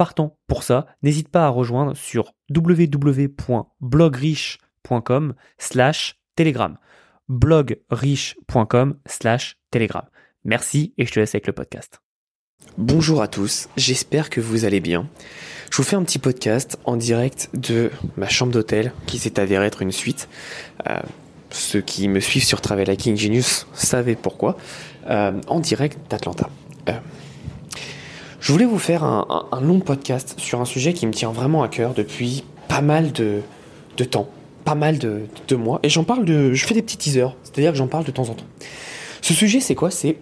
partant pour ça, n'hésite pas à rejoindre sur www.blogriche.com slash telegram. blogriche.com slash telegram. Merci et je te laisse avec le podcast. Bonjour à tous, j'espère que vous allez bien. Je vous fais un petit podcast en direct de ma chambre d'hôtel qui s'est avéré être une suite. Euh, ceux qui me suivent sur Travel Hacking Genius savent pourquoi. Euh, en direct d'Atlanta. Euh, je voulais vous faire un, long podcast sur un sujet qui me tient vraiment à cœur depuis pas mal de, temps, pas mal de, mois, et j'en parle de, je fais des petits teasers, c'est-à-dire que j'en parle de temps en temps. Ce sujet, c'est quoi? C'est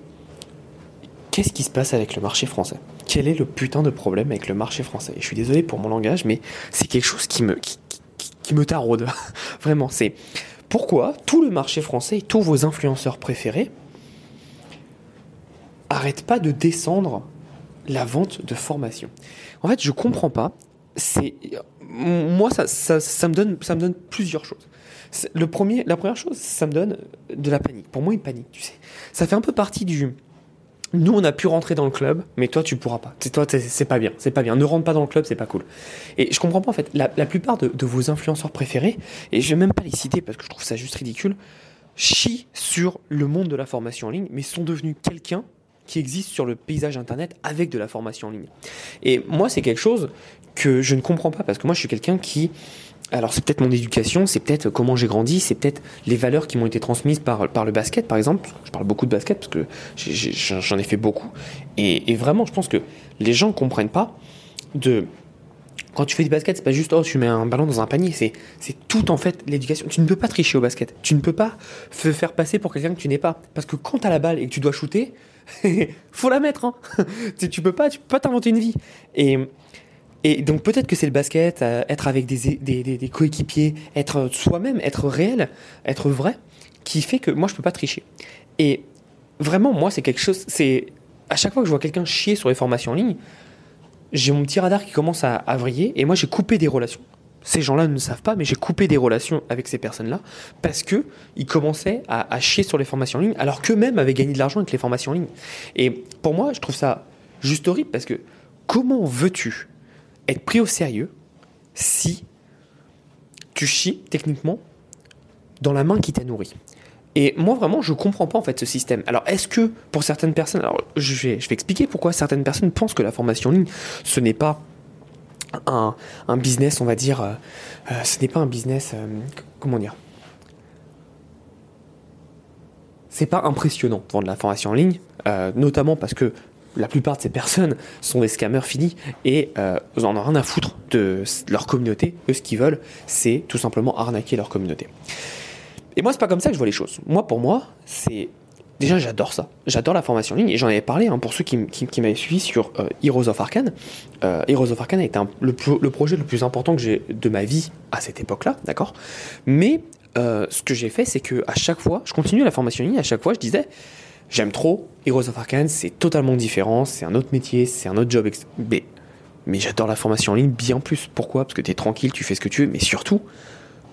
qu'est-ce qui se passe avec le marché français? Quel est le putain de problème avec le marché français? Et je suis désolé pour mon langage, mais c'est quelque chose qui me, qui, qui me taraude. Vraiment, c'est pourquoi tout le marché français et tous vos influenceurs préférés arrêtent pas de descendre la vente de formation. En fait, je comprends pas. C'est moi, ça, ça, me donne, ça me donne plusieurs choses. Le premier, la première chose, ça me donne de la panique. Pour moi, une panique, tu sais. Ça fait un peu partie du. Nous, on a pu rentrer dans le club, mais toi, tu pourras pas. C'est toi, c'est pas bien. C'est pas bien. Ne rentre pas dans le club, c'est pas cool. Et je comprends pas en fait. La, plupart de, vos influenceurs préférés, et je vais même pas les citer parce que je trouve ça juste ridicule, chient sur le monde de la formation en ligne, mais sont devenus quelqu'un qui existe sur le paysage internet avec de la formation en ligne. Et moi, c'est quelque chose que je ne comprends pas parce que moi, je suis quelqu'un qui alors c'est peut-être mon éducation, c'est peut-être comment j'ai grandi, c'est peut-être les valeurs qui m'ont été transmises par, par le basket par exemple. Je parle beaucoup de basket parce que j'en ai, fait beaucoup. Et, vraiment, je pense que les gens ne comprennent pas de... Quand tu fais du basket, c'est pas juste oh tu mets un ballon dans un panier, c'est c'est tout en fait l'éducation. Tu ne peux pas tricher au basket. Tu ne peux pas faire passer pour quelqu'un que tu n'es pas. Parce que quand tu as la balle et que tu dois shooter, faut la mettre. Hein. tu peux pas, tu peux pas t'inventer une vie. Et, et donc peut-être que c'est le basket, euh, être avec des, des, des, coéquipiers, être soi-même, être réel, être vrai, qui fait que moi je peux pas tricher. Et vraiment, moi c'est quelque chose. C'est à chaque fois que je vois quelqu'un chier sur les formations en ligne, j'ai mon petit radar qui commence à, à vriller et moi j'ai coupé des relations ces gens-là ne savent pas, mais j'ai coupé des relations avec ces personnes-là parce que ils commençaient à, chier sur les formations en ligne, alors qu'eux-mêmes avaient gagné de l'argent avec les formations en ligne. Et pour moi, je trouve ça juste horrible parce que comment veux-tu être pris au sérieux si tu chies techniquement dans la main qui t'a nourri? Et moi vraiment, je comprends pas en fait ce système. Alors est-ce que pour certaines personnes, alors je vais, je vais expliquer pourquoi certaines personnes pensent que la formation en ligne, ce n'est pas un, business, on va dire, euh, euh, ce n'est pas un business, euh, comment dire? C'est pas impressionnant de vendre la formation en ligne, notamment parce que la plupart de ces personnes sont des scammers finis et ils en ont rien à foutre de leur communauté. Eux, ce qu'ils veulent, c'est tout simplement arnaquer leur communauté. Et moi, c'est pas comme ça que je vois les choses. Moi, pour moi, c'est Déjà, j'adore ça. J'adore la formation en ligne. Et j'en avais parlé hein, pour ceux qui, m'avaient suivi sur euh, Heroes of Arcane. Euh, Heroes of Arcane été le, projet le plus important que j'ai de ma vie à cette époque-là, d'accord? Mais euh, ce que j'ai fait, c'est que à chaque fois, je continue la formation en ligne. À chaque fois, je disais, j'aime trop Heroes of Arcane. C'est totalement différent. C'est un autre métier. C'est un autre job. Mais, mais j'adore la formation en ligne bien plus. Pourquoi? Parce que tu es tranquille, tu fais ce que tu veux. Mais surtout,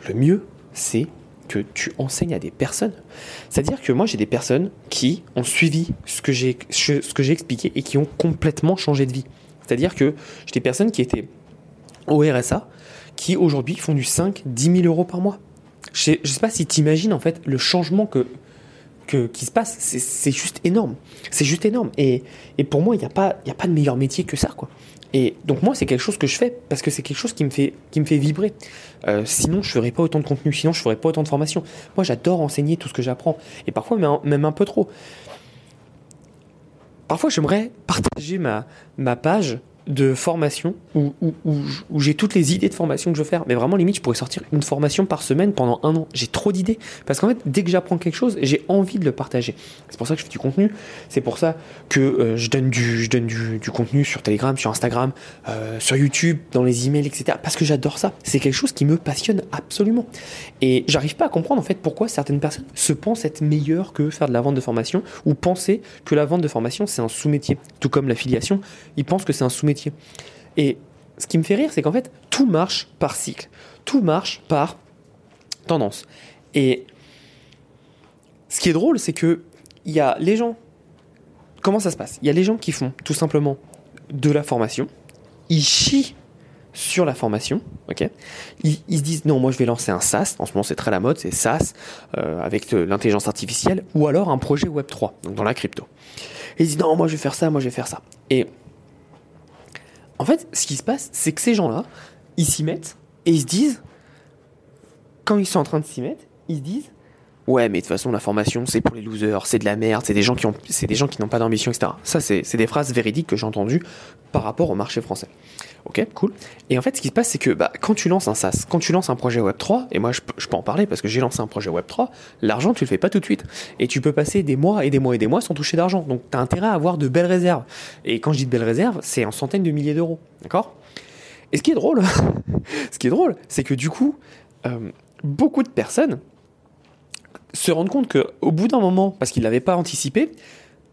le mieux, c'est que tu enseignes à des personnes. C'est-à-dire que moi, j'ai des personnes qui ont suivi ce que j'ai expliqué et qui ont complètement changé de vie. C'est-à-dire que j'ai des personnes qui étaient au RSA, qui aujourd'hui font du 5, 10 000 euros par mois. Je ne sais, pas si tu imagines en fait le changement que, que, qui se passe. C'est juste énorme. C'est juste énorme. Et, et pour moi, il n'y a, pas, a pas de meilleur métier que ça. quoi. Et donc moi, c'est quelque chose que je fais parce que c'est quelque chose qui me fait, vibrer. Euh, sinon, je ferais pas autant de contenu, sinon je ferais pas autant de formation. Moi, j'adore enseigner tout ce que j'apprends, et parfois même un peu trop. Parfois, j'aimerais partager ma page de formation où, j'ai toutes les idées de formation que je veux faire. Mais vraiment, limite, je pourrais sortir une formation par semaine pendant un an. J'ai trop d'idées. Parce qu'en fait, dès que j'apprends quelque chose, j'ai envie de le partager. C'est pour ça que je fais du contenu. C'est pour ça que euh, je donne, du, je donne du, contenu sur Telegram, sur Instagram, euh, sur YouTube, dans les emails, etc. Parce que j'adore ça. C'est quelque chose qui me passionne absolument. Et j'arrive pas à comprendre, en fait, pourquoi certaines personnes se pensent être meilleures que faire de la vente de formation ou penser que la vente de formation, c'est un sous-métier. Tout comme l'affiliation, ils pensent que c'est un sous-métier et ce qui me fait rire, c'est qu'en fait, tout marche par cycle. Tout marche par tendance. Et ce qui est drôle, c'est que il y a les gens. Comment ça se passe? Il y a les gens qui font tout simplement de la formation. Ils chient sur la formation, ok? Ils, se disent non, moi je vais lancer un SaaS. En ce moment, c'est très la mode, c'est SaaS euh, avec l'intelligence artificielle, ou alors un projet Web 3, donc dans la crypto. Ils disent non, moi je vais faire ça, moi je vais faire ça. Et en fait, ce qui se passe, c'est que ces gens-là, ils s'y mettent et ils se disent, quand ils sont en train de s'y mettre, ils se disent, ouais, mais de toute façon, la formation, c'est pour les losers, c'est de la merde, c'est des gens qui ont, c'est des gens qui n'ont pas d'ambition, etc. Ça, c'est, des phrases véridiques que j'ai entendues par rapport au marché français. Ok, cool. Et en fait, ce qui se passe, c'est que bah, quand tu lances un SaaS, quand tu lances un projet Web3, et moi je, peux en parler parce que j'ai lancé un projet Web3, l'argent, tu le fais pas tout de suite. Et tu peux passer des mois et des mois et des mois sans toucher d'argent. Donc tu as intérêt à avoir de belles réserves. Et quand je dis de belles réserves, c'est en centaines de milliers d'euros. D'accord? Et ce qui est drôle, ce qui est drôle, c'est que du coup, euh, beaucoup de personnes se rendent compte qu'au bout d'un moment, parce qu'ils ne l'avaient pas anticipé,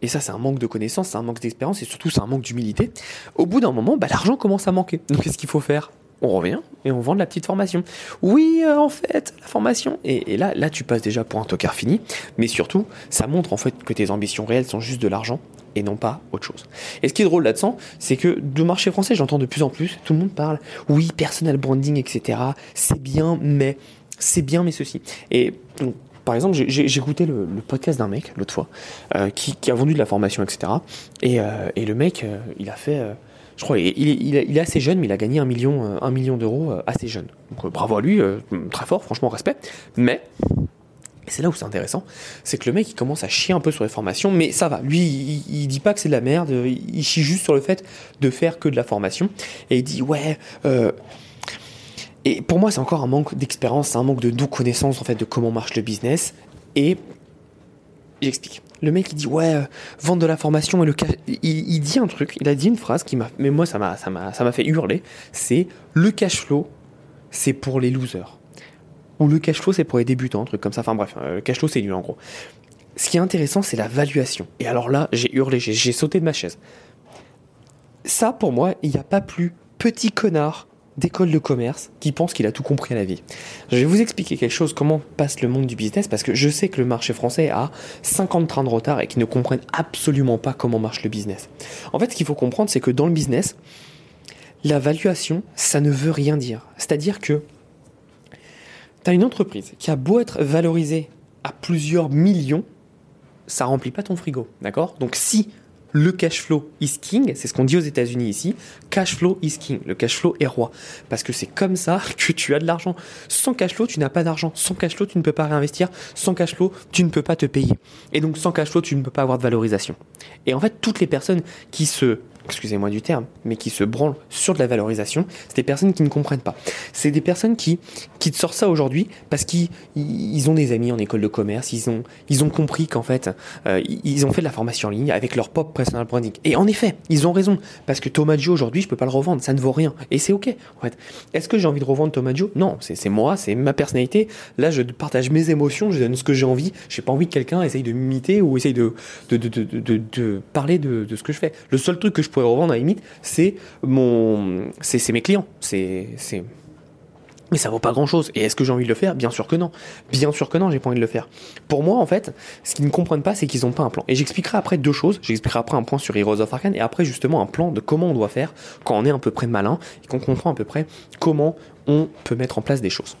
et ça c'est un manque de connaissances, c'est un manque d'expérience et surtout c'est un manque d'humilité, au bout d'un moment, bah, l'argent commence à manquer. Donc qu'est-ce qu'il faut faire? On revient et on vend de la petite formation. Oui, euh, en fait, la formation. Et, là, là, tu passes déjà pour un tocard fini. Mais surtout, ça montre en fait que tes ambitions réelles sont juste de l'argent et non pas autre chose. Et ce qui est drôle là-dedans, c'est que de marché français, j'entends de plus en plus, tout le monde parle, oui, personal branding, etc. C'est bien, mais c'est bien, mais ceci. Et donc, par exemple, j'ai écouté le, podcast d'un mec l'autre fois euh, qui, a vendu de la formation, etc. Euh, et, le mec, euh, il a fait, je crois, il, est assez jeune, mais il a gagné un million, million d'euros assez jeune. Donc bravo à lui, très fort, franchement, respect. Mais c'est là où c'est intéressant, c'est que le mec il commence à chier un peu sur les formations, mais ça va. Lui, il, il dit pas que c'est de la merde, il, chie juste sur le fait de faire que de la formation. Et il dit ouais, et pour moi, c'est encore un manque d'expérience, c'est un manque de, de connaissance en fait de comment marche le business. Et j'explique. Le mec il dit ouais, euh, vendre de la formation et le cash. Il, dit un truc, il a dit une phrase qui m'a, mais moi ça m'a, ça m'a, ça m'a fait hurler. C'est le cash flow, c'est pour les losers. Ou le cash flow c'est pour les débutants, un truc comme ça. Enfin bref, euh, le cash flow c'est nul en gros. Ce qui est intéressant, c'est la valuation. Et alors là, j'ai hurlé, j'ai sauté de ma chaise. Ça, pour moi, il n'y a pas plus petit connard d'école de commerce qui pense qu'il a tout compris à la vie. Je vais vous expliquer quelque chose, comment passe le monde du business, parce que je sais que le marché français a 50 trains de retard et qu'ils ne comprennent absolument pas comment marche le business. En fait, ce qu'il faut comprendre, c'est que dans le business, la valuation, ça ne veut rien dire. C'est-à-dire que tu as une entreprise qui a beau être valorisée à plusieurs millions, ça remplit pas ton frigo, d'accord? Donc si le cash flow is king, c'est ce qu'on dit aux États-Unis ici. Cash flow is king, le cash flow est roi. Parce que c'est comme ça que tu as de l'argent. Sans cash flow, tu n'as pas d'argent. Sans cash flow, tu ne peux pas réinvestir. Sans cash flow, tu ne peux pas te payer. Et donc sans cash flow, tu ne peux pas avoir de valorisation. Et en fait, toutes les personnes qui se excusez-moi du terme, mais qui se branlent sur de la valorisation, c'est des personnes qui ne comprennent pas. C'est des personnes qui, qui te sortent ça aujourd'hui parce qu'ils ils ont des amis en école de commerce, ils ont, ils ont compris qu'en fait, euh, ils ont fait de la formation en ligne avec leur pop personal branding. Et en effet, ils ont raison, parce que Joe aujourd'hui, je peux pas le revendre, ça ne vaut rien. Et c'est ok. En fait. Est-ce que j'ai envie de revendre Joe Non, c'est moi, c'est ma personnalité. Là, je partage mes émotions, je donne ce que j'ai envie. J'ai pas envie que quelqu'un essaye de m'imiter ou essaye de, de, de, de, de parler de, de ce que je fais. Le seul truc que je pourrais revendre à la limite, c'est mon, c'est mes clients, c'est, c'est, mais ça vaut pas grand chose. Et est-ce que j'ai envie de le faire? Bien sûr que non. Bien sûr que non, j'ai pas envie de le faire. Pour moi, en fait, ce qu'ils ne comprennent pas, c'est qu'ils ont pas un plan. Et j'expliquerai après deux choses. J'expliquerai après un point sur Heroes of Arkane et après justement un plan de comment on doit faire quand on est à peu près malin et qu'on comprend à peu près comment on peut mettre en place des choses.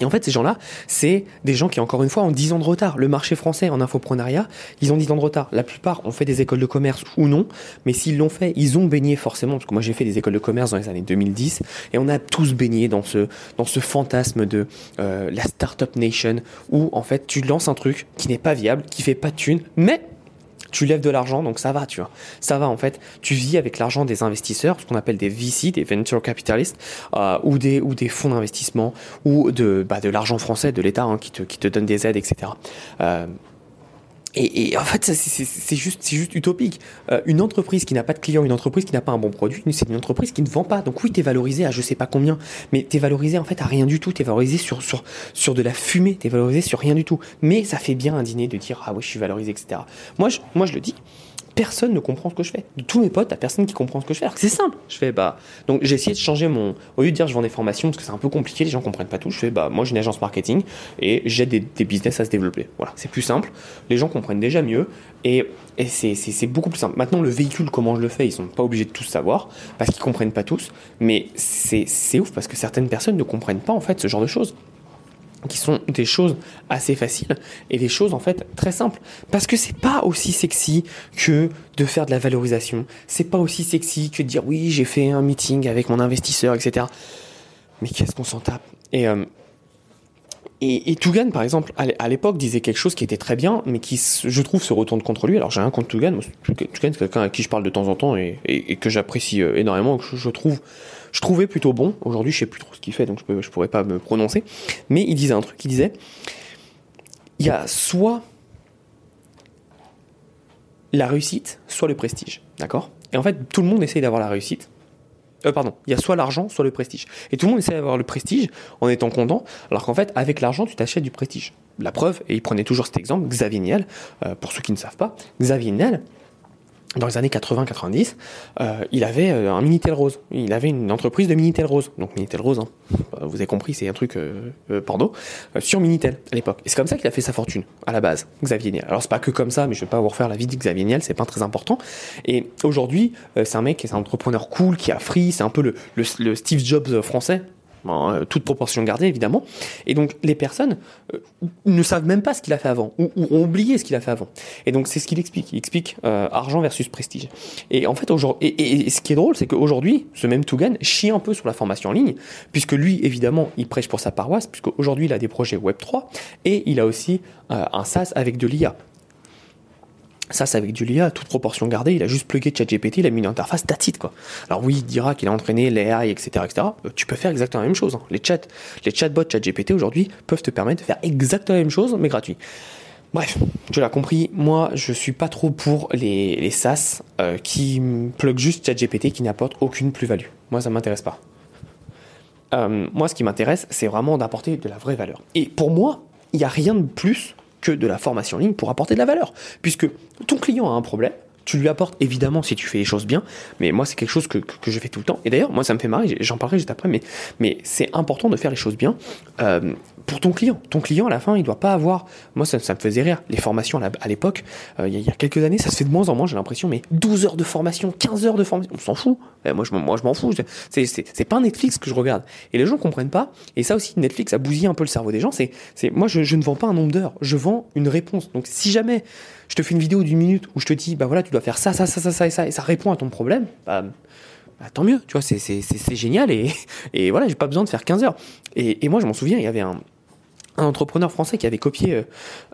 Et en fait, ces gens-là, c'est des gens qui, encore une fois, ont 10 ans de retard. Le marché français en infoprenariat, ils ont 10 ans de retard. La plupart ont fait des écoles de commerce ou non, mais s'ils l'ont fait, ils ont baigné forcément, parce que moi j'ai fait des écoles de commerce dans les années 2010, et on a tous baigné dans ce, dans ce fantasme de euh, la Startup Nation, où en fait tu lances un truc qui n'est pas viable, qui fait pas de thunes, mais tu lèves de l'argent, donc ça va, tu vois. Ça va en fait. Tu vis avec l'argent des investisseurs, ce qu'on appelle des VC, des venture capitalists, euh, ou des fonds d'investissement, ou de bah, de l'argent français, de l'État hein, qui te donne des aides, etc. et, en fait, c'est juste, juste utopique. Euh, une entreprise qui n'a pas de clients, une entreprise qui n'a pas un bon produit, c'est une entreprise qui ne vend pas. Donc oui, tu es valorisé à je sais pas combien, mais tu es valorisé en fait à rien du tout. Tu es valorisé sur, sur, sur de la fumée, tu es valorisé sur rien du tout. Mais ça fait bien un dîner de dire ah oui, je suis valorisé, etc. Moi, je, moi, je le dis personne ne comprend ce que je fais. De tous mes potes, t'as personne qui comprend ce que je fais. C'est simple. Je fais bah donc j'ai essayé de changer mon au lieu de dire je vends des formations parce que c'est un peu compliqué, les gens comprennent pas tout. Je fais bah moi j'ai une agence marketing et j'ai des, business à se développer. Voilà, c'est plus simple. Les gens comprennent déjà mieux et, et c'est beaucoup plus simple. Maintenant le véhicule comment je le fais, ils sont pas obligés de tous savoir parce qu'ils comprennent pas tous. Mais c'est ouf parce que certaines personnes ne comprennent pas en fait ce genre de choses qui sont des choses assez faciles et des choses en fait très simples parce que c'est pas aussi sexy que de faire de la valorisation c'est pas aussi sexy que de dire oui j'ai fait un meeting avec mon investisseur etc mais qu'est-ce qu'on s'en tape? Et euh, et, et par exemple, à l'époque, disait quelque chose qui était très bien, mais qui, je trouve, se retourne contre lui. Alors, j'ai un contre Tougan. Tougan, c'est quelqu'un à qui je parle de temps en temps et, et, que j'apprécie euh, énormément, que je, trouve, je trouvais plutôt bon. Aujourd'hui, je sais plus trop ce qu'il fait, donc je, je pourrais pas me prononcer. Mais il disait un truc, il disait, il y a soit la réussite, soit le prestige. D'accord? Et en fait, tout le monde essaye d'avoir la réussite. Euh, pardon, il y a soit l'argent, soit le prestige. Et tout le monde essaie d'avoir le prestige en étant content, alors qu'en fait, avec l'argent, tu t'achètes du prestige. La preuve, et il prenait toujours cet exemple, Xavier Niel, euh, pour ceux qui ne savent pas, Xavier Niel, dans les années 80-90, euh, il avait euh, un Minitel Rose. Il avait une entreprise de Minitel Rose. Donc Minitel Rose, hein, euh, vous avez compris, c'est un truc euh, euh Porno, sur Minitel à l'époque. Et c'est comme ça qu'il a fait sa fortune, à la base, Xavier Niel. Alors c'est pas que comme ça, mais je vais pas vous refaire la vie de Xavier Niel, c'est pas très important. Et aujourd'hui, c'est un mec, c'est un entrepreneur cool, qui a free, c'est un peu le, Steve Jobs français, euh, toute proportion gardée évidemment. Et donc les personnes euh, ne savent même pas ce qu'il a fait avant, ou, ont oublié ce qu'il a fait avant. Et donc c'est ce qu'il explique. Il explique euh, argent versus prestige. Et en fait, aujourd'hui, et, ce qui est drôle, c'est qu'aujourd'hui, ce même Tougan chie un peu sur la formation en ligne, puisque lui, évidemment, il prêche pour sa paroisse, puisque aujourd'hui il a des projets Web 3 et il a aussi un SaaS avec de l'IA. Ça, c'est avec du l'IA, toute proportion gardée. Il a juste plugué ChatGPT, il a mis une interface tatite, quoi. Alors oui, il dira qu'il a entraîné l'AI, etc., etc. Tu peux faire exactement la même chose. Hein. Les les chatbots ChatGPT aujourd'hui peuvent te permettre de faire exactement la même chose, mais gratuit. Bref, tu l'as compris, moi je suis pas trop pour les, les SaaS euh, qui plug juste ChatGPT qui n'apportent aucune plus-value. Moi ça m'intéresse pas. Euh, moi ce qui m'intéresse c'est vraiment d'apporter de la vraie valeur. Et pour moi, il n'y a rien de plus que de la formation en ligne pour apporter de la valeur. Puisque ton client a un problème, tu lui apportes évidemment si tu fais les choses bien, mais moi c'est quelque chose que, que, je fais tout le temps. Et d'ailleurs, moi ça me fait marrer, j'en parlerai juste après, mais, mais c'est important de faire les choses bien euh, pour ton client. Ton client à la fin, il doit pas avoir. Moi ça, ça me faisait rire, les formations à l'époque, euh, il y, a quelques années, ça se fait de moins en moins, j'ai l'impression, mais 12 heures de formation, 15 heures de formation, on s'en fout. Eh, moi je, moi je m'en fous, c'est pas Netflix que je regarde. Et les gens comprennent pas, et ça aussi, Netflix a bousillé un peu le cerveau des gens, c'est moi je, je ne vends pas un nombre d'heures, je vends une réponse. Donc si jamais je te fais une vidéo d'une minute où je te dis, bah voilà, tu dois faire ça, ça, ça, ça, ça et ça, et ça répond à ton problème, bah, bah tant mieux, tu vois, c'est génial, et, et voilà, j'ai pas besoin de faire 15 heures. Et, moi, je m'en souviens, il y avait un, entrepreneur français qui avait copié euh,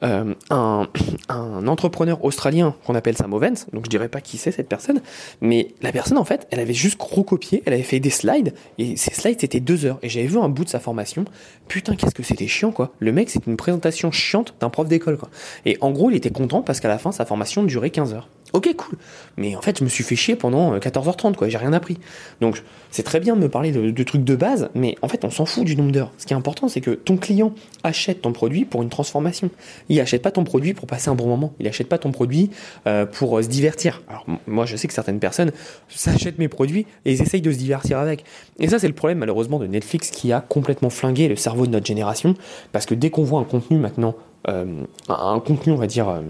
euh, un, entrepreneur australien qu'on appelle Sam Ovens, donc je dirais pas qui c'est cette personne, mais la personne en fait, elle avait juste recopié, elle avait fait des slides, et ces slides c'était deux heures, et j'avais vu un bout de sa formation, putain qu'est-ce que c'était chiant quoi, le mec c'était une présentation chiante d'un prof d'école quoi, et en gros il était content parce qu'à la fin sa formation durait 15 heures. Ok, cool. Mais en fait, je me suis fait chier pendant 14h30, euh, quoi. J'ai rien appris. Donc, c'est très bien de me parler de, trucs de base, mais en fait, on s'en fout du nombre d'heures. Ce qui est important, c'est que ton client achète ton produit pour une transformation. Il achète pas ton produit pour passer un bon moment. Il achète pas ton produit euh, pour euh, se divertir. Alors, moi, je sais que certaines personnes s'achètent mes produits et ils essayent de se divertir avec. Et ça, c'est le problème, malheureusement, de Netflix qui a complètement flingué le cerveau de notre génération. Parce que dès qu'on voit un contenu maintenant, un contenu, on va dire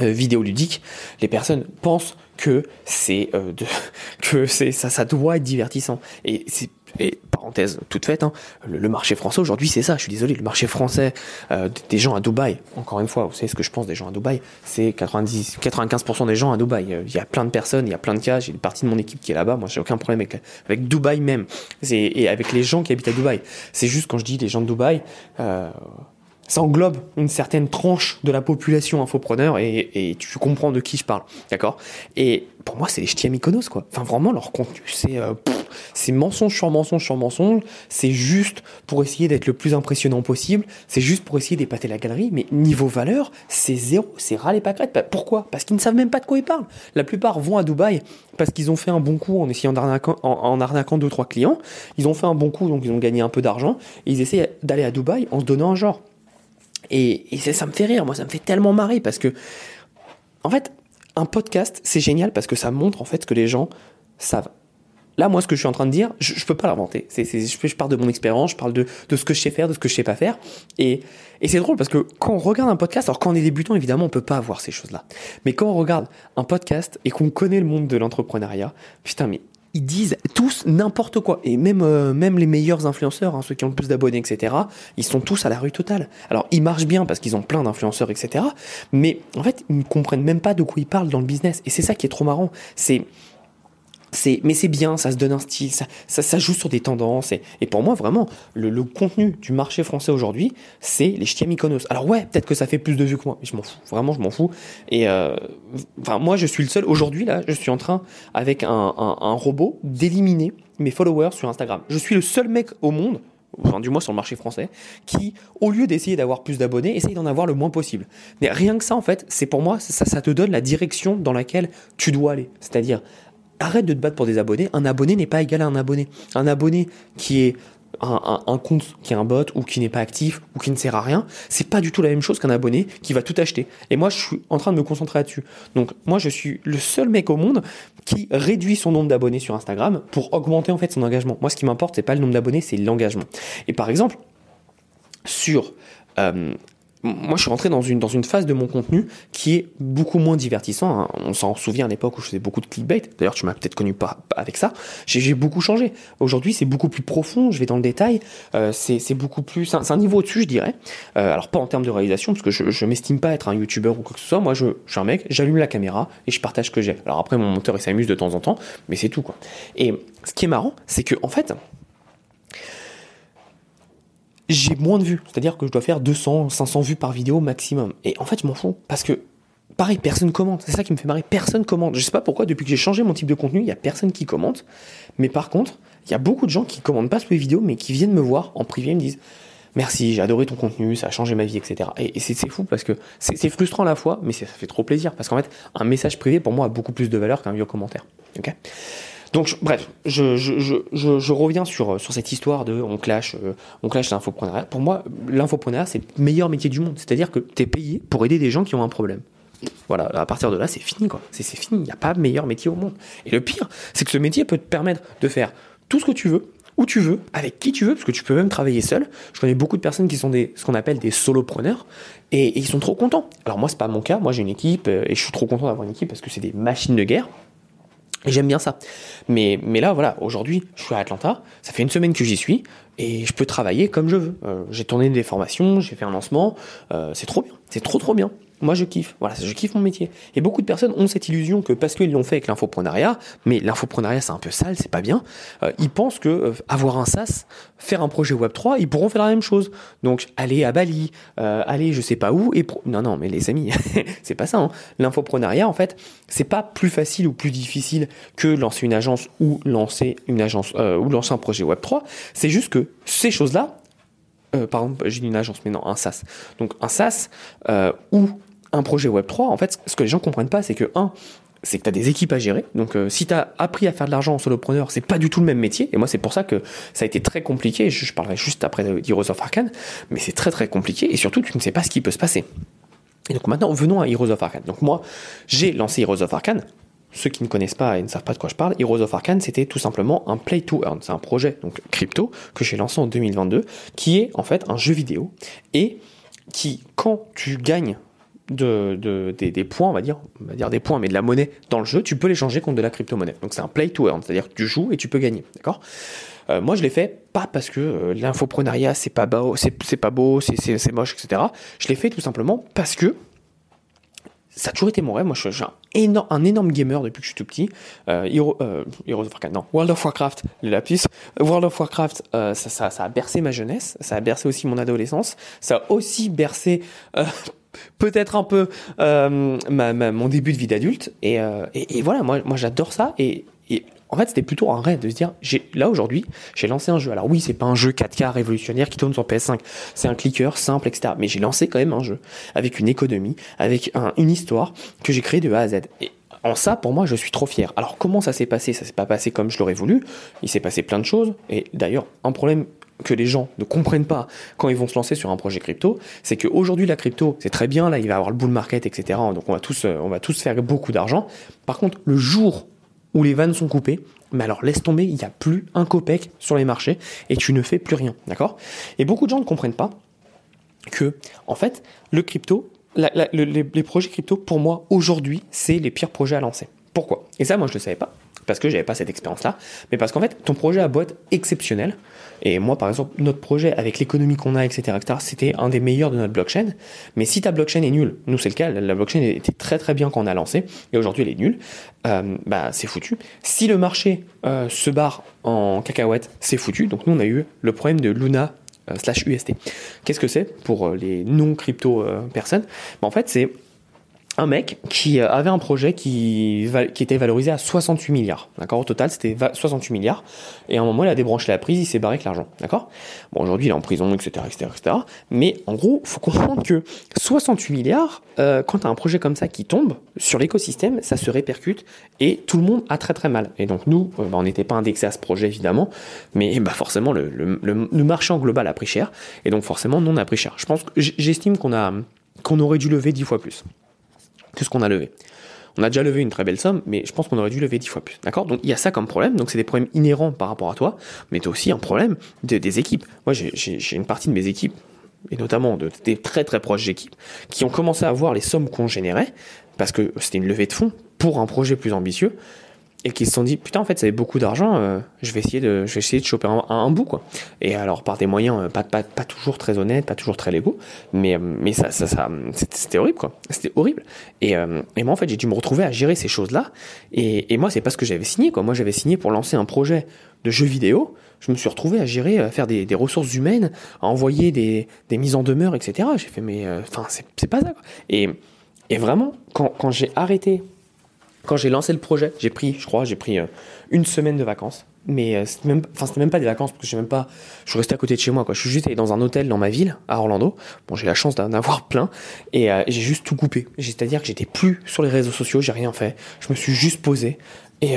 vidéoludique, les personnes pensent que c'est euh, que c'est ça, ça doit être divertissant. Et c'est et parenthèse toute faite, hein, le, le, marché français aujourd'hui c'est ça. Je suis désolé, le marché français euh, des gens à Dubaï. Encore une fois, vous savez ce que je pense des gens à Dubaï, c'est 90, 95% des gens à Dubaï. Il y a plein de personnes, il y a plein de cas. J'ai une partie de mon équipe qui est là-bas. Moi, j'ai aucun problème avec avec Dubaï même. Et avec les gens qui habitent à Dubaï. C'est juste quand je dis les gens de Dubaï. Euh, ça englobe une certaine tranche de la population infopreneur et, et tu comprends de qui je parle, d'accord? Et pour moi, c'est les ch'tis Mykonos, quoi. Enfin, vraiment, leur contenu, c'est euh, c'est mensonge sur mensonge sur mensonge. C'est juste pour essayer d'être le plus impressionnant possible. C'est juste pour essayer d'épater la galerie. Mais niveau valeur, c'est zéro. C'est ras les pâquerettes. Bah, pourquoi? Parce qu'ils ne savent même pas de quoi ils parlent. La plupart vont à Dubaï parce qu'ils ont fait un bon coup en essayant d'arnaquant, en, en deux, trois clients. Ils ont fait un bon coup, donc ils ont gagné un peu d'argent. Et ils essaient d'aller à Dubaï en se donnant un genre. Et, ça me fait rire. Moi, ça me fait tellement marrer parce que, en fait, un podcast, c'est génial parce que ça montre en fait que les gens savent. Là, moi, ce que je suis en train de dire, je, je peux pas l'inventer. C'est, c'est, je, je parle de mon expérience, je parle de, de ce que je sais faire, de ce que je sais pas faire. Et, et c'est drôle parce que quand on regarde un podcast, alors quand on est débutant, évidemment, on peut pas avoir ces choses-là. Mais quand on regarde un podcast et qu'on connaît le monde de l'entrepreneuriat, putain, mais ils disent tous n'importe quoi. Et même, euh, même les meilleurs influenceurs, hein, ceux qui ont le plus d'abonnés, etc., ils sont tous à la rue totale. Alors, ils marchent bien parce qu'ils ont plein d'influenceurs, etc., mais en fait, ils ne comprennent même pas de quoi ils parlent dans le business. Et c'est ça qui est trop marrant. C'est mais c'est bien, ça se donne un style, ça, ça, ça joue sur des tendances. Et, pour moi, vraiment, le, contenu du marché français aujourd'hui, c'est les ch'tis Mykonos. Alors ouais, peut-être que ça fait plus de vues que moi, mais je m'en fous. Vraiment, je m'en fous. Et euh, moi, je suis le seul. Aujourd'hui, là, je suis en train, avec un robot, d'éliminer mes followers sur Instagram. Je suis le seul mec au monde enfin du moins sur le marché français, qui, au lieu d'essayer d'avoir plus d'abonnés, essaye d'en avoir le moins possible. Mais rien que ça, en fait, c'est pour moi, ça, ça te donne la direction dans laquelle tu dois aller. C'est-à-dire, arrête de te battre pour des abonnés. Un abonné n'est pas égal à un abonné. Un abonné qui est un, compte qui est un bot ou qui n'est pas actif ou qui ne sert à rien, c'est pas du tout la même chose qu'un abonné qui va tout acheter. Et moi, je suis en train de me concentrer là-dessus. Donc, moi, je suis le seul mec au monde qui réduit son nombre d'abonnés sur Instagram pour augmenter en fait son engagement. Moi, ce qui m'importe, c'est pas le nombre d'abonnés, c'est l'engagement. Et par exemple, sur euh, moi, je suis rentré dans une, dans une phase de mon contenu qui est beaucoup moins divertissant. Hein. On s'en souvient à l'époque où je faisais beaucoup de clickbait. D'ailleurs, tu m'as peut-être connu pas avec ça. J'ai beaucoup changé. Aujourd'hui, c'est beaucoup plus profond. Je vais dans le détail. Euh, c'est beaucoup plus. C'est un, niveau au-dessus, je dirais. Euh, alors, pas en termes de réalisation, parce que je, je m'estime pas être un YouTuber ou quoi que ce soit. Moi, je, je suis un mec, j'allume la caméra et je partage ce que j'ai. Alors, après, mon monteur, il s'amuse de temps en temps, mais c'est tout, quoi. Et ce qui est marrant, c'est que, en fait, j'ai moins de vues. C'est-à-dire que je dois faire 200, 500 vues par vidéo maximum. Et en fait, je m'en fous. Parce que, pareil, personne commente. C'est ça qui me fait marrer. Personne commente. Je sais pas pourquoi, depuis que j'ai changé mon type de contenu, il y a personne qui commente. Mais par contre, il y a beaucoup de gens qui commentent pas sur les vidéos, mais qui viennent me voir en privé et me disent Merci, j'ai adoré ton contenu, ça a changé ma vie, etc. Et, et c'est fou parce que c'est frustrant à la fois, mais ça fait trop plaisir. Parce qu'en fait, un message privé, pour moi, a beaucoup plus de valeur qu'un vieux commentaire. ok? Donc, bref, je, reviens sur, sur cette histoire de on clash, euh, on clash l'infoprenariat. Pour moi, l'infoprenariat, c'est le meilleur métier du monde. C'est-à-dire que tu es payé pour aider des gens qui ont un problème. Voilà, à partir de là, c'est fini, quoi. C'est fini, il n'y a pas meilleur métier au monde. Et le pire, c'est que ce métier peut te permettre de faire tout ce que tu veux, où tu veux, avec qui tu veux, parce que tu peux même travailler seul. Je connais beaucoup de personnes qui sont ce qu'on appelle des solopreneurs, et, et, ils sont trop contents. Alors moi, c'est pas mon cas, moi j'ai une équipe, et je suis trop content d'avoir une équipe parce que c'est des machines de guerre. Et j'aime bien ça. Mais, mais là, voilà, aujourd'hui, je suis à Atlanta, ça fait une semaine que j'y suis, et je peux travailler comme je veux. Euh, j'ai tourné des formations, j'ai fait un lancement, euh, c'est trop bien, c'est trop trop bien. Moi, je kiffe. Voilà, je kiffe mon métier. Et beaucoup de personnes ont cette illusion que parce qu'ils l'ont fait avec l'infoprenariat, mais l'infoprenariat c'est un peu sale, c'est pas bien. Euh, ils pensent que euh, avoir un SaaS, faire un projet Web 3, ils pourront faire la même chose. Donc aller à Bali, euh, aller je sais pas où et pro... non non, mais les amis, c'est pas ça. Hein. L'infoprenariat en fait, c'est pas plus facile ou plus difficile que lancer une agence ou lancer une agence ou lancer un projet Web 3. C'est juste que ces choses là par exemple, j'ai une agence, mais non, un SaaS. Donc un SaaS euh, ou un projet Web3, en fait, ce que les gens comprennent pas, c'est que, un, c'est que tu as des équipes à gérer. Donc, euh, si tu as appris à faire de l'argent en solopreneur, c'est pas du tout le même métier. Et moi, c'est pour ça que ça a été très compliqué. Je, je parlerai juste après d'Heroes of Arcane, mais c'est très très compliqué. Et surtout, tu ne sais pas ce qui peut se passer. Et donc maintenant, venons à Heroes of Arcane. Donc moi, j'ai lancé Heroes of Arcane. Ceux qui ne connaissent pas et ne savent pas de quoi je parle, Heroes of Arcane, c'était tout simplement un play to earn. C'est un projet donc crypto que j'ai lancé en 2022, qui est en fait un jeu vidéo et qui, quand tu gagnes de, de des, points, on va dire, on va dire des points, mais de la monnaie dans le jeu, tu peux l'échanger contre de la crypto-monnaie. Donc c'est un play to earn, c'est-à-dire que tu joues et tu peux gagner, d'accord? Euh, Moi, je l'ai fait pas parce que euh, l'infoprenariat c'est pas beau, c'est pas beau, c'est moche, etc. Je l'ai fait tout simplement parce que ça a toujours été mon rêve. Moi, je suis un énorme, un énorme gamer depuis que je suis tout petit. Euh, Hero, Heroes of Warcraft, non, World of Warcraft, le lapis. World of Warcraft, ça, ça, a bercé ma jeunesse, ça a bercé aussi mon adolescence, ça a aussi bercé peut-être un peu euh, mon début de vie d'adulte. Et, euh, voilà, moi, moi j'adore ça. Et, en fait, c'était plutôt un rêve de se dire, là aujourd'hui, j'ai lancé un jeu. Alors oui, c'est pas un jeu 4K révolutionnaire qui tourne sur PS5. C'est un clicker simple, etc. Mais j'ai lancé quand même un jeu avec une économie, avec un, une histoire que j'ai créée de A à Z. Et en ça, pour moi, je suis trop fier. Alors comment ça s'est passé? Ça s'est pas passé comme je l'aurais voulu. Il s'est passé plein de choses. Et d'ailleurs, un problème que les gens ne comprennent pas quand ils vont se lancer sur un projet crypto, c'est qu'aujourd'hui la crypto, c'est très bien, là il va y avoir le bull market, etc. Donc on va tous, on va tous faire beaucoup d'argent. Par contre, le jour où les vannes sont coupées, mais alors laisse tomber, il n'y a plus un copec sur les marchés et tu ne fais plus rien, d'accord? Et beaucoup de gens ne comprennent pas que, en fait, le crypto, les, les, projets crypto, pour moi, aujourd'hui, c'est les pires projets à lancer. Pourquoi? Et ça, moi, je ne le savais pas, parce que j'avais pas cette expérience-là, mais parce qu'en fait, ton projet beau être exceptionnel, et moi, par exemple, notre projet, avec l'économie qu'on a, etc., c'était un des meilleurs de notre blockchain. Mais si ta blockchain est nulle, nous c'est le cas, la blockchain était très très bien quand on a lancé, et aujourd'hui elle est nulle, euh, bah c'est foutu. Si le marché euh, se barre en cacahuète, c'est foutu. Donc nous on a eu le problème de Luna euh, slash UST. Qu'est-ce que c'est pour les non crypto personnes? Bah, En fait, c'est un mec qui avait un projet qui, était valorisé à 68 milliards. D'accord Au total, c'était 68 milliards. Et à un moment, il a débranché la prise, il s'est barré avec l'argent. Bon, aujourd'hui, il est en prison, etc.. Mais en gros, faut comprendre que 68 milliards, euh, quand tu as un projet comme ça qui tombe sur l'écosystème, ça se répercute et tout le monde a très très mal. Et donc nous, euh, bah, on n'était pas indexé à ce projet évidemment, mais bah, forcément le, marché en global a pris cher et donc forcément nous on a pris cher. Je pense, j'estime qu'on a qu'on aurait dû lever 10 fois plus que ce qu'on a levé. On a déjà levé une très belle somme, mais je pense qu'on aurait dû lever 10 fois plus. D'accord? Donc il y a ça comme problème. Donc c'est des problèmes inhérents par rapport à toi, mais tu as aussi un problème de, des équipes. Moi, j'ai une partie de mes équipes, et notamment de, des très très proches équipes, qui ont commencé à voir les sommes qu'on générait, parce que c'était une levée de fonds pour un projet plus ambitieux, et qui se sont dit putain en fait ça fait beaucoup d'argent euh, je vais essayer de je vais essayer de choper un, bout quoi. Et alors par des moyens euh, pas, pas, pas toujours très honnêtes pas toujours très légaux mais mais ça ça, ça c'était horrible quoi. C'était horrible. Et, euh, et moi en fait j'ai dû me retrouver à gérer ces choses là et, et moi c'est pas ce que j'avais signé quoi. Moi j'avais signé pour lancer un projet de jeu vidéo. Je me suis retrouvé à gérer à faire des, des ressources humaines à envoyer des, des mises en demeure etc j'ai fait mais enfin euh, c'est pas ça quoi. Et et vraiment quand, quand j'ai arrêté quand j'ai lancé le projet, j'ai pris, je crois, j'ai pris euh, une semaine de vacances. Mais euh, c'était même, même pas des vacances parce que j'ai même pas, je suis resté à côté de chez moi, quoi. Je suis juste allé dans un hôtel dans ma ville, à Orlando. Bon, j'ai la chance d'en avoir plein. Et euh, j'ai juste tout coupé. C'est-à-dire que j'étais plus sur les réseaux sociaux, j'ai rien fait. Je me suis juste posé. Et,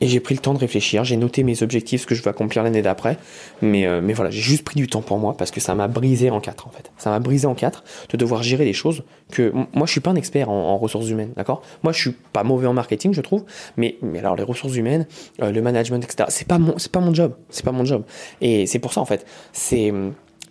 et j'ai pris le temps de réfléchir, j'ai noté mes objectifs, ce que je veux accomplir l'année d'après, mais, euh, mais voilà, j'ai juste pris du temps pour moi parce que ça m'a brisé en quatre en fait. Ça m'a brisé en quatre de devoir gérer des choses que moi je suis pas un expert en, ressources humaines, d'accord? Moi je suis pas mauvais en marketing, je trouve, mais, mais alors les ressources humaines, euh, le management, etc. C'est pas c'est pas mon job, c'est pas mon job. Et c'est pour ça en fait, c'est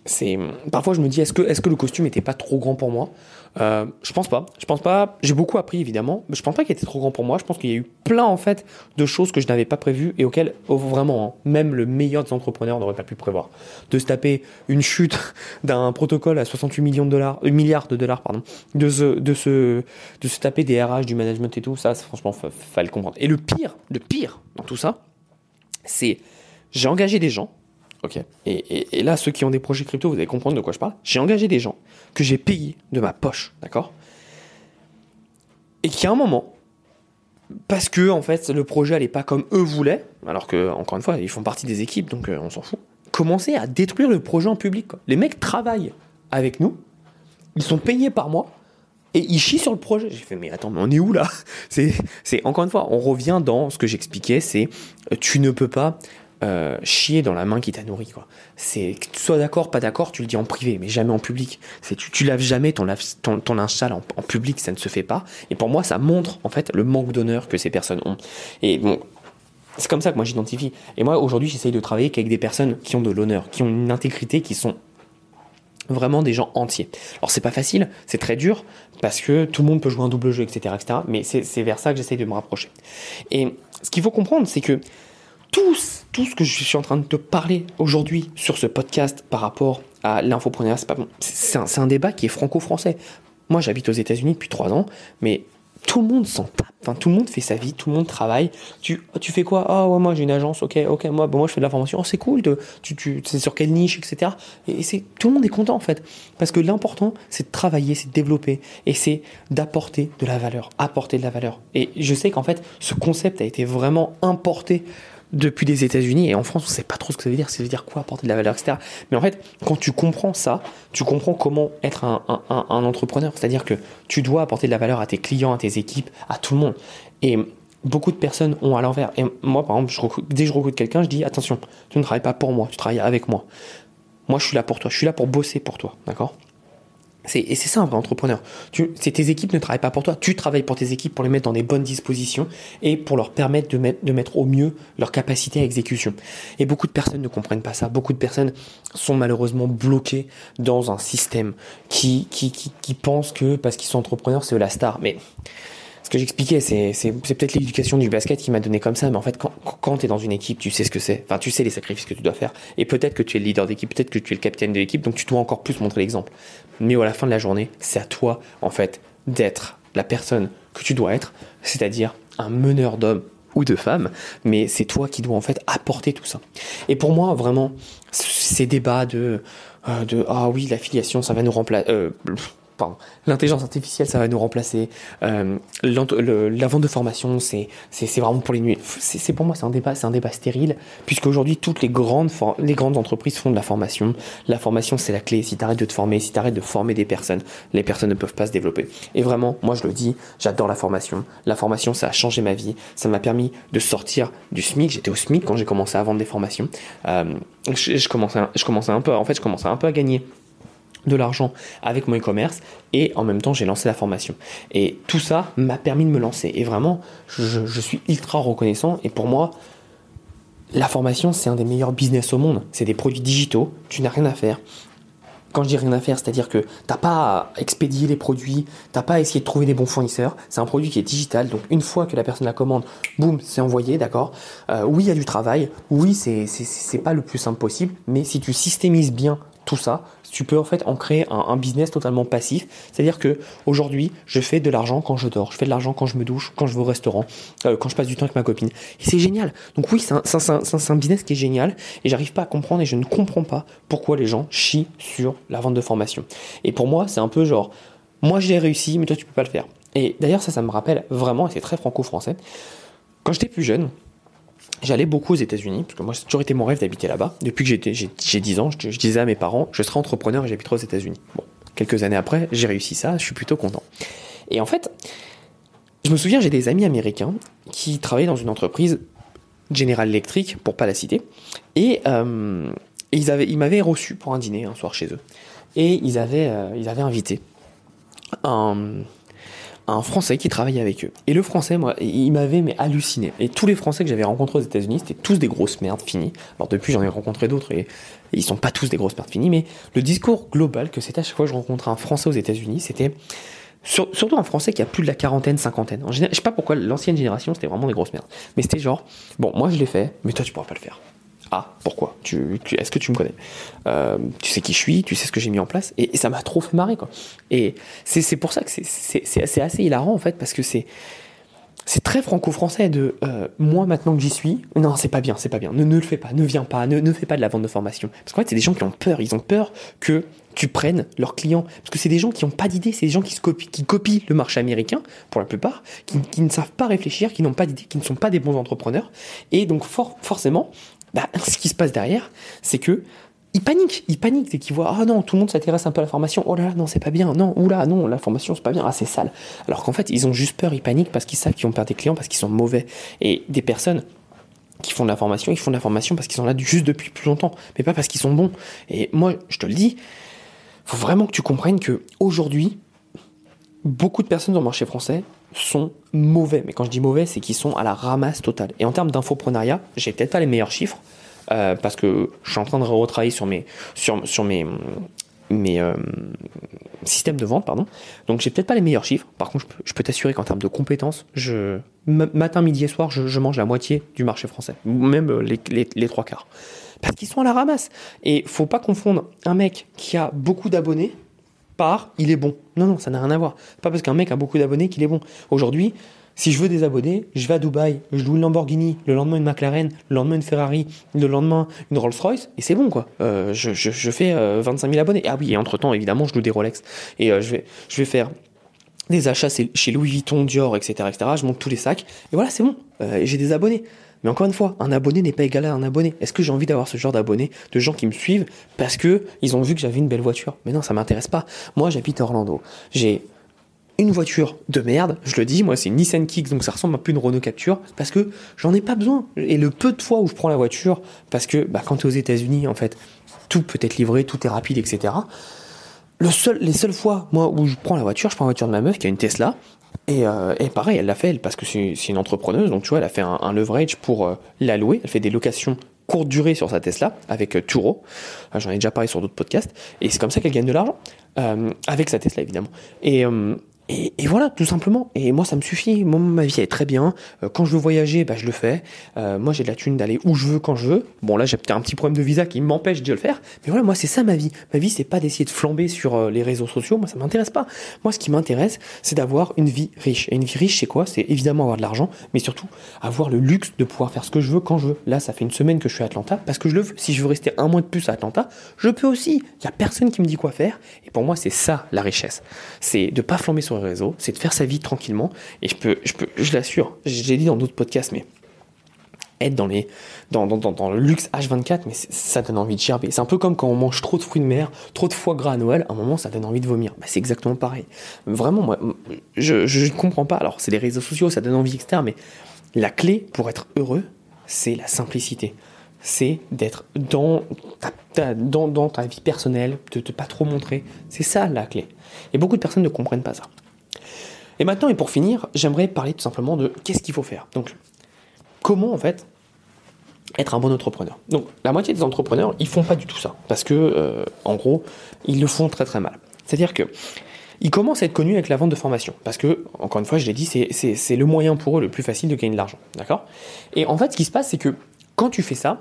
c'est parfois je me dis est-ce que est-ce que le costume était pas trop grand pour moi? Euh, je pense pas. Je pense pas. J'ai beaucoup appris évidemment. Mais je pense pas qu'il était trop grand pour moi. Je pense qu'il y a eu plein en fait de choses que je n'avais pas prévues et auxquelles oh, vraiment hein, même le meilleur des entrepreneurs n'aurait pas pu prévoir. De se taper une chute d'un protocole à 68 millions de dollars euh, milliards de dollars pardon de se de se de se taper des RH du management et tout ça franchement fallait le comprendre. Et le pire le pire dans tout ça c'est j'ai engagé des gens Ok. Et, et, là, ceux qui ont des projets crypto, vous allez comprendre de quoi je parle. J'ai engagé des gens que j'ai payés de ma poche, d'accord? Et qui à un moment, parce que en fait le projet allait pas comme eux voulaient, alors que encore une fois ils font partie des équipes, donc euh, on s'en fout, commençaient à détruire le projet en public. Les mecs travaillent avec nous, ils sont payés par mois. Et ils chient sur le projet. J'ai fait, mais attends, mais on est où là? C'est, encore une fois, on revient dans ce que j'expliquais, c'est tu ne peux pas euh, chier dans la main qui t'a nourri quoi. C'est que tu sois d'accord, pas d'accord, tu le dis en privé, mais jamais en public. C'est tu, laves jamais ton, lave, ton, ton linge sale en, public, ça ne se fait pas. Et pour moi, ça montre en fait le manque d'honneur que ces personnes ont. Et bon, c'est comme ça que moi j'identifie. Et moi aujourd'hui, j'essaye de travailler qu'avec des personnes qui ont de l'honneur, qui ont une intégrité, qui sont vraiment des gens entiers. Alors c'est pas facile, c'est très dur parce que tout le monde peut jouer un double jeu, etc., etc. Mais c'est vers ça que j'essaye de me rapprocher. Et ce qu'il faut comprendre, c'est que tout, tout ce que je suis en train de te parler aujourd'hui sur ce podcast par rapport à l'infopreneur, c'est pas bon. C'est un, débat qui est franco-français. Moi, j'habite aux États-Unis depuis trois ans, mais tout le monde s'en tape. Enfin, tout le monde fait sa vie, tout le monde travaille. Tu, tu fais quoi? Ah ouais, moi j'ai une agence, ok, ok, moi, bon, moi je fais de la formation, oh, c'est cool, tu, tu, c'est sur quelle niche, etc. Et, c'est, tout le monde est content en fait. Parce que l'important, c'est de travailler, c'est de développer, et c'est d'apporter de la valeur, apporter de la valeur. Et je sais qu'en fait, ce concept a été vraiment importé depuis les États-Unis et en France, on ne sait pas trop ce que ça veut dire. Ça veut dire quoi apporter de la valeur, etc. Mais en fait, quand tu comprends ça, tu comprends comment être un, entrepreneur. C'est-à-dire que tu dois apporter de la valeur à tes clients, à tes équipes, à tout le monde. Et beaucoup de personnes ont à l'envers. Et moi, par exemple, dès que je recrute quelqu'un, je dis attention, tu ne travailles pas pour moi, tu travailles avec moi. Moi, je suis là pour toi, je suis là pour bosser pour toi, d'accord? Et c'est ça un vrai entrepreneur. Tu, tes équipes ne travaillent pas pour toi. Tu travailles pour tes équipes pour les mettre dans des bonnes dispositions et pour leur permettre de mettre, de mettre au mieux leur capacité à exécution. Et beaucoup de personnes ne comprennent pas ça. Beaucoup de personnes sont malheureusement bloquées dans un système qui, qui, qui, qui pense que parce qu'ils sont entrepreneurs, c'est la star. Mais ce que j'expliquais, c'est, c'est, peut-être l'éducation du basket qui m'a donné comme ça, mais en fait, quand, quand tu es dans une équipe, tu sais ce que c'est. Enfin, tu sais les sacrifices que tu dois faire. Et peut-être que tu es le leader d'équipe, peut-être que tu es le capitaine de l'équipe, donc tu dois encore plus montrer l'exemple. Mais à la fin de la journée, c'est à toi, en fait, d'être la personne que tu dois être, c'est-à-dire un meneur d'hommes ou de femmes, mais c'est toi qui dois en fait apporter tout ça. Et pour moi, vraiment, ces débats de, euh, de ah oui, l'affiliation, ça va nous remplacer. Euh, l'intelligence artificielle, ça va nous remplacer. Euh, la vente de formation, c'est vraiment pour les nuits. C'est pour moi, c'est un débat, c'est un débat stérile, puisque aujourd'hui toutes les grandes les grandes entreprises font de la formation. La formation, c'est la clé. Si tu arrêtes de te former, si tu arrêtes de former des personnes, les personnes ne peuvent pas se développer. Et vraiment, moi je le dis, j'adore la formation. La formation, ça a changé ma vie. Ça m'a permis de sortir du SMIC. J'étais au SMIC quand j'ai commencé à vendre des formations. Euh, je, je, commençais, je commençais un peu, en fait, je commençais un peu à gagner de l'argent avec mon e-commerce et en même temps j'ai lancé la formation. Et tout ça m'a permis de me lancer. Et vraiment, je, suis ultra reconnaissant. Et pour moi, la formation, c'est un des meilleurs business au monde. C'est des produits digitaux, tu n'as rien à faire. Quand je dis rien à faire, c'est-à-dire que t'as pas à expédier les produits, t'as pas à essayer de trouver des bons fournisseurs. C'est un produit qui est digital, donc une fois que la personne la commande, boum, c'est envoyé, d'accord. Euh, oui, il y a du travail. Oui, c'est c'est pas le plus simple possible, mais si tu systémises bien tout ça, tu peux en fait en créer un, business totalement passif. C'est-à-dire que aujourd'hui, je fais de l'argent quand je dors, je fais de l'argent quand je me douche, quand je vais au restaurant, euh, quand je passe du temps avec ma copine. Et c'est génial. Donc oui, c'est un, business qui est génial et j'arrive pas à comprendre et je ne comprends pas pourquoi les gens chient sur la vente de formation. Et pour moi, c'est un peu genre, moi j'ai réussi, mais toi tu peux pas le faire. Et d'ailleurs, ça, ça me rappelle vraiment, et c'est très franco-français, quand j'étais plus jeune, J'allais beaucoup aux États-Unis, parce que moi, c'est toujours été mon rêve d'habiter là-bas. Depuis que j'ai 10 ans, je, disais à mes parents, je serai entrepreneur et j'habiterai aux États-Unis. Bon, quelques années après, j'ai réussi ça, je suis plutôt content. Et en fait, je me souviens, j'ai des amis américains qui travaillaient dans une entreprise General Electric, pour pas la citer, et, euh, ils, avaient, ils m'avaient reçu pour un dîner un soir chez eux. Et ils avaient, euh, ils avaient invité un, un Français qui travaillait avec eux. Et le Français, moi, il m'avait halluciné. Et tous les Français que j'avais rencontrés aux États-Unis, c'était tous des grosses merdes finies. Alors depuis, j'en ai rencontré d'autres et, ils sont pas tous des grosses merdes finies. Mais le discours global que c'était à chaque fois que je rencontrais un Français aux États-Unis, c'était surtout un Français qui a plus de la quarantaine, cinquantaine. En général, je sais pas pourquoi l'ancienne génération, c'était vraiment des grosses merdes. Mais c'était genre, bon, moi je l'ai fait, mais toi tu pourras pas le faire. Ah, pourquoi? Tu, Est-ce que tu me connais? Euh, Tu sais qui je suis, tu sais ce que j'ai mis en place, et, ça m'a trop fait marrer, quoi. Et c'est pour ça que c'est assez, assez hilarant, en fait, parce que c'est c'est très franco-français de euh, moi maintenant que j'y suis, non c'est pas bien, c'est pas bien, ne, ne le fais pas, ne viens pas, ne, ne fais pas de la vente de formation. Parce qu'en fait c'est des gens qui ont peur, ils ont peur que tu prennes leurs clients. Parce que c'est des gens qui n'ont pas d'idée, c'est des gens qui, copient, qui copient le marché américain, pour la plupart, qui, qui ne savent pas réfléchir, qui n'ont pas d'idée, qui ne sont pas des bons entrepreneurs. Et donc forcément, bah, ce qui se passe derrière, c'est que ils paniquent, ils paniquent dès qu'ils voient ah non tout le monde s'intéresse un peu à la formation, oh là là non c'est pas bien, non oula non la formation c'est pas bien, ah c'est sale. Alors qu'en fait ils ont juste peur, ils paniquent parce qu'ils savent qu'ils vont perdre des clients parce qu'ils sont mauvais et des personnes qui font de la formation, ils font de la formation parce qu'ils sont là juste depuis plus longtemps, mais pas parce qu'ils sont bons. Et moi je te le dis, faut vraiment que tu comprennes que aujourd'hui beaucoup de personnes dans le marché français sont mauvais. Mais quand je dis mauvais, c'est qu'ils sont à la ramasse totale. Et en termes d'infoprenariat, j'ai peut-être pas les meilleurs chiffres, euh, parce que je suis en train de retravailler sur mes, euh, systèmes de vente, pardon. Donc j'ai peut-être pas les meilleurs chiffres. Par contre, je peux, t'assurer qu'en termes de compétences, matin, midi et soir, je, mange la moitié du marché français, même euh, les, les, les trois quarts. Parce qu'ils sont à la ramasse. Et faut pas confondre un mec qui a beaucoup d'abonnés par il est bon. Non, non, ça n'a rien à voir. Pas parce qu'un mec a beaucoup d'abonnés qu'il est bon. Aujourd'hui, si je veux des abonnés, je vais à Dubaï, je loue une Lamborghini, le lendemain une McLaren, le lendemain une Ferrari, le lendemain une Rolls-Royce, et c'est bon quoi. Euh, je, je, fais 25 000 abonnés. Ah oui, et entre-temps, évidemment, je loue des Rolex. Et je, vais, je vais faire des achats chez Louis Vuitton, Dior, etc. etc. Je monte tous les sacs, et voilà, c'est bon. j'ai des abonnés. Mais encore une fois, un abonné n'est pas égal à un abonné. Est-ce que j'ai envie d'avoir ce genre d'abonnés, de gens qui me suivent parce que ils ont vu que j'avais une belle voiture? Mais non, ça m'intéresse pas. Moi, j'habite Orlando. J'ai une voiture de merde, je le dis, moi c'est une Nissan Kicks, donc ça ressemble un peu à une Renault Capture, parce que j'en ai pas besoin. Et le peu de fois où je prends la voiture, parce que bah, quand tu es aux États-Unis, en fait, tout peut être livré, tout est rapide, etc. Les seules fois, moi, où je prends la voiture, je prends la voiture de ma meuf qui a une Tesla, et, euh, et, pareil, elle l'a fait, elle, parce que c'est une entrepreneuse, donc tu vois, elle a fait un, leverage pour euh, la louer. Elle fait des locations courte durée sur sa Tesla avec euh, Turo. Ah, j'en ai déjà parlé sur d'autres podcasts. Et c'est comme ça qu'elle gagne de l'argent. avec sa Tesla, évidemment. Et, et, voilà, tout simplement. Et moi, ça me suffit. Ma vie est très bien. Euh, quand je veux voyager, bah, je le fais. Euh, moi, j'ai de la thune d'aller où je veux, quand je veux. Bon, là, j'ai peut-être un petit problème de visa qui m'empêche de le faire. Mais voilà, moi, c'est ça ma vie. Ma vie, c'est pas d'essayer de flamber sur euh, les réseaux sociaux. Moi, ça m'intéresse pas. Moi, ce qui m'intéresse, c'est d'avoir une vie riche. Et une vie riche, c'est quoi? C'est évidemment avoir de l'argent, mais surtout avoir le luxe de pouvoir faire ce que je veux quand je veux. Là, ça fait une semaine que je suis à Atlanta parce que je le veux. Si je veux rester un mois de plus à Atlanta, je peux aussi. Il y a personne qui me dit quoi faire. Et pour moi, c'est ça la richesse. C'est de pas flamber sur les réseaux. C'est de faire sa vie tranquillement. Et je peux, je peux, je l'assure, je l'ai dit dans d'autres podcasts, mais être dans, les, dans, dans, dans, le luxe H24, mais ça donne envie de gerber. C'est un peu comme quand on mange trop de fruits de mer, trop de foie gras à Noël, à un moment ça donne envie de vomir. Bah, c'est exactement pareil. Vraiment, moi, je ne comprends pas. Alors, c'est les réseaux sociaux, ça donne envie, etc. Mais la clé pour être heureux, c'est la simplicité. C'est d'être dans ta, dans, dans ta vie personnelle, de ne pas trop montrer. C'est ça la clé. Et beaucoup de personnes ne comprennent pas ça. Et maintenant, et pour finir, j'aimerais parler tout simplement de qu'est-ce qu'il faut faire. Donc, comment en fait être un bon entrepreneur. Donc, la moitié des entrepreneurs, ils font pas du tout ça, parce que, euh, en gros, ils le font très très mal. C'est-à-dire que ils commencent à être connus avec la vente de formation, parce que, encore une fois, je l'ai dit, c'est le moyen pour eux le plus facile de gagner de l'argent, d'accord? Et en fait, ce qui se passe, c'est que quand tu fais ça,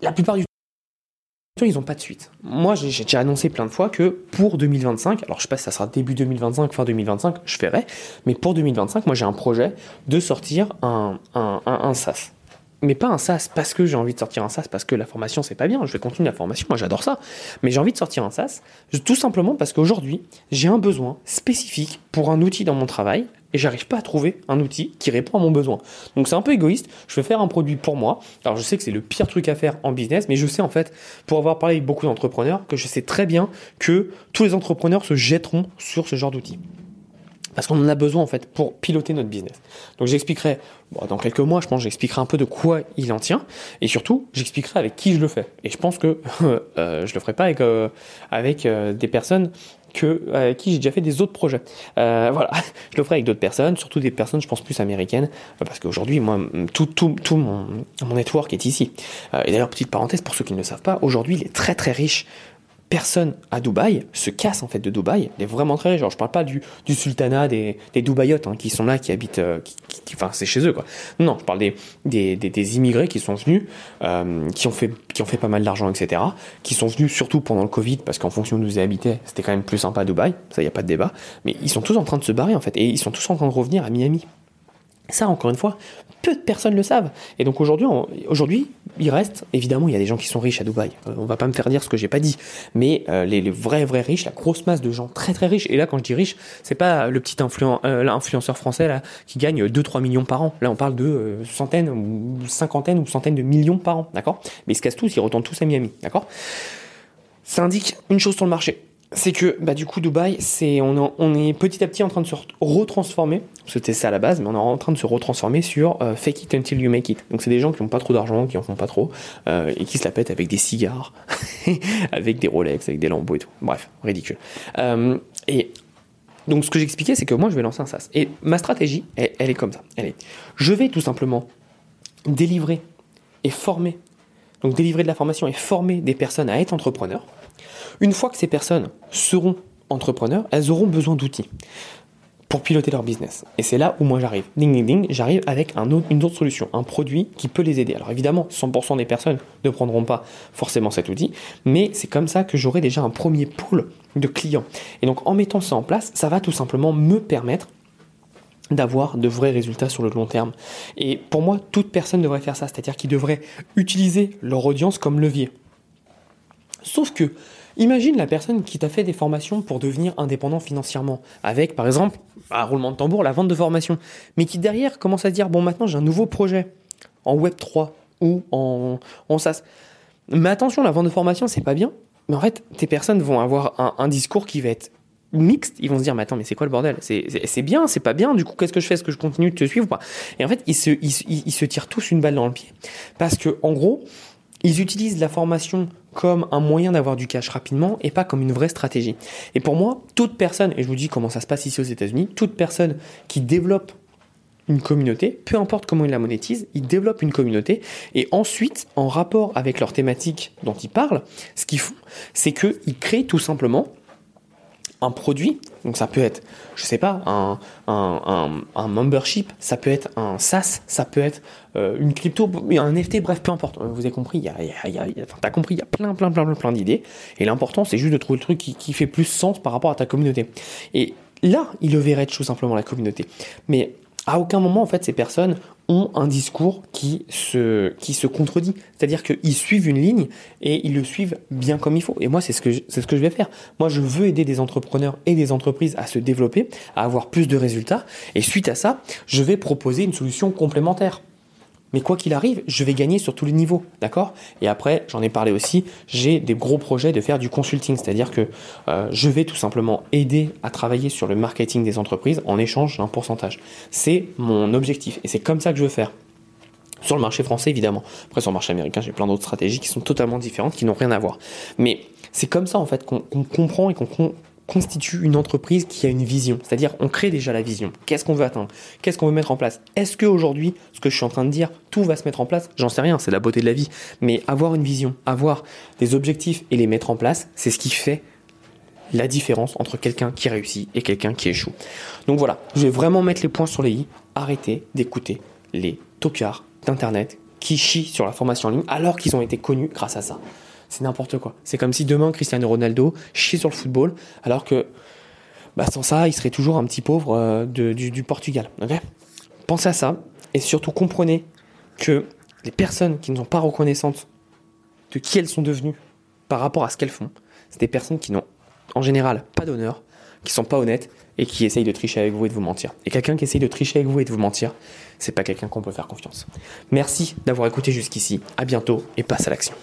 la plupart du ils n'ont pas de suite. Moi, j'ai déjà annoncé plein de fois que pour 2025, alors je sais pas si ça sera début 2025, fin 2025, je ferai, mais pour 2025, moi j'ai un projet de sortir un, un, un, SaaS. Mais pas un SaaS parce que j'ai envie de sortir un SaaS, parce que la formation c'est pas bien, je vais continuer la formation, moi j'adore ça. Mais j'ai envie de sortir un SaaS tout simplement parce qu'aujourd'hui, j'ai un besoin spécifique pour un outil dans mon travail et j'arrive pas à trouver un outil qui répond à mon besoin. Donc c'est un peu égoïste, je vais faire un produit pour moi. Alors je sais que c'est le pire truc à faire en business, mais je sais en fait, pour avoir parlé avec beaucoup d'entrepreneurs, que je sais très bien que tous les entrepreneurs se jetteront sur ce genre d'outil. Parce qu'on en a besoin en fait pour piloter notre business. Donc j'expliquerai, dans quelques mois, je pense, j'expliquerai un peu de quoi il en tient, et surtout, j'expliquerai avec qui je le fais. Et je pense que euh, je le ferai pas avec, euh, avec euh, des personnes que, avec qui j'ai déjà fait des autres projets. Euh, voilà, je le ferai avec d'autres personnes, surtout des personnes, je pense, plus américaines, parce qu'aujourd'hui, moi, tout, tout, tout mon, mon network est ici. Euh, et d'ailleurs, petite parenthèse, pour ceux qui ne le savent pas, aujourd'hui, il est très très riche personne à Dubaï se casse en fait de Dubaï. Il est vraiment très riche. Genre, je parle pas du, du sultanat des, des hein, qui sont là, qui habitent, euh, enfin c'est chez eux quoi. Non, je parle des, des, des, immigrés qui sont venus, euh, qui ont fait qui ont fait pas mal d'argent, etc. Qui sont venus surtout pendant le Covid parce qu'en fonction d'où ils habitaient, c'était quand même plus sympa à Dubaï. Ça, y a pas de débat. Mais ils sont tous en train de se barrer en fait et ils sont tous en train de revenir à Miami. Ça, encore une fois, peu de personnes le savent. Et donc aujourd'hui, il reste, évidemment, il y a des gens qui sont riches à Dubaï. Euh, on va pas me faire dire ce que j'ai pas dit. Mais euh, les, vrais, vrais riches, la grosse masse de gens très, très riches. Et là, quand je dis riche, c'est pas le petit euh, influenceur français là qui gagne 2-3 millions par an. Là, on parle de centaines ou cinquantaines ou centaines de millions par an, d'accord? Mais ils se cassent tous, ils retournent tous à Miami, d'accord? Ça indique une chose sur le marché c'est que bah, du coup Dubaï, c'est on, est petit à petit en train de se retransformer, c'était ça à la base, mais on est en train de se retransformer sur euh, fake it until you make it. Donc c'est des gens qui n'ont pas trop d'argent, qui en font pas trop, euh, et qui se la pètent avec des cigares, avec des Rolex, avec des lambeaux et tout. Bref, ridicule. Euh, et donc ce que j'expliquais, c'est que moi je vais lancer un SaaS. Et ma stratégie, elle, elle est comme ça. Elle est, je vais tout simplement délivrer et former, donc délivrer de la formation et former des personnes à être entrepreneurs une fois que ces personnes seront entrepreneurs, elles auront besoin d'outils. pour piloter leur business. Et c'est là où moi j'arrive. Ding ding ding, j'arrive avec une autre solution, un produit qui peut les aider. Alors évidemment, 100% des personnes ne prendront pas forcément cet outil, mais c'est comme ça que j'aurai déjà un premier pool de clients. Et donc en mettant ça en place, ça va tout simplement me permettre d'avoir de vrais résultats sur le long terme. Et pour moi, toute personne devrait faire ça, c'est-à-dire qu'ils devraient utiliser leur audience comme levier. Sauf que Imagine la personne qui t'a fait des formations pour devenir indépendant financièrement, avec par exemple, un roulement de tambour, la vente de formation, mais qui derrière commence à dire, bon maintenant j'ai un nouveau projet en Web 3 ou en, en SaaS. Mais attention, la vente de formation, c'est pas bien. Mais en fait, tes personnes vont avoir un, discours qui va être mixte. Ils vont se dire, mais attends, mais c'est quoi le bordel? C'est bien, c'est pas bien. Du coup, qu'est-ce que je fais? Est-ce que je continue de te suivre ou pas? Et en fait, ils se, ils se tirent tous une balle dans le pied. Parce que, en gros, ils utilisent la formation comme un moyen d'avoir du cash rapidement et pas comme une vraie stratégie. Et pour moi, toute personne, et je vous dis comment ça se passe ici aux États-Unis, toute personne qui développe une communauté, peu importe comment ils la monétisent, ils développent une communauté et ensuite, en rapport avec leur thématique dont ils parlent, ce qu'ils font, c'est qu'ils créent tout simplement un produit, donc ça peut être, je sais pas, un, membership, ça peut être un SaaS, ça peut être euh, une crypto, un NFT, bref, peu importe. Vous avez compris, il y a, t'as compris, il y a plein, plein, plein, plein, plein d'idées. Et l'important, c'est juste de trouver le truc qui, qui fait plus sens par rapport à ta communauté. Et là, il le verrait tout simplement la communauté. Mais à aucun moment, en fait, ces personnes ont un discours qui se, qui se contredit. C'est-à-dire qu'ils suivent une ligne et ils le suivent bien comme il faut. Et moi, c'est ce, que je, ce que je vais faire. Moi, je veux aider des entrepreneurs et des entreprises à se développer, à avoir plus de résultats. Et suite à ça, je vais proposer une solution complémentaire. Mais quoi qu'il arrive, je vais gagner sur tous les niveaux, d'accord? Et après, j'en ai parlé aussi, j'ai des gros projets de faire du consulting, c'est-à-dire que euh, je vais tout simplement aider à travailler sur le marketing des entreprises en échange d'un pourcentage. C'est mon objectif et c'est comme ça que je veux faire. Sur le marché français, évidemment. Après, sur le marché américain, j'ai plein d'autres stratégies qui sont totalement différentes, qui n'ont rien à voir. Mais c'est comme ça, en fait, qu'on comprend et qu'on constitue une entreprise qui a une vision. C'est-à-dire, on crée déjà la vision. Qu'est-ce qu'on veut atteindre? Qu'est-ce qu'on veut mettre en place? Est-ce qu'aujourd'hui, ce que je suis en train de dire, tout va se mettre en place? J'en sais rien, c'est la beauté de la vie. Mais avoir une vision, avoir des objectifs et les mettre en place, c'est ce qui fait la différence entre quelqu'un qui réussit et quelqu'un qui échoue. Donc voilà, je vais vraiment mettre les points sur les i. Arrêtez d'écouter les tocards d'Internet qui chient sur la formation en ligne alors qu'ils ont été connus grâce à ça c'est n'importe quoi. C'est comme si demain Cristiano Ronaldo chie sur le football, alors que bah, sans ça, il serait toujours un petit pauvre euh, du, Portugal. Pensez à ça et surtout comprenez que les personnes qui ne sont pas reconnaissantes de qui elles sont devenues par rapport à ce qu'elles font, c'est des personnes qui n'ont en général pas d'honneur, qui sont pas honnêtes et qui essayent de tricher avec vous et de vous mentir. Et quelqu'un qui essaye de tricher avec vous et de vous mentir, c'est pas quelqu'un qu'on peut faire confiance. Merci d'avoir écouté jusqu'ici. À bientôt et passe à l'action.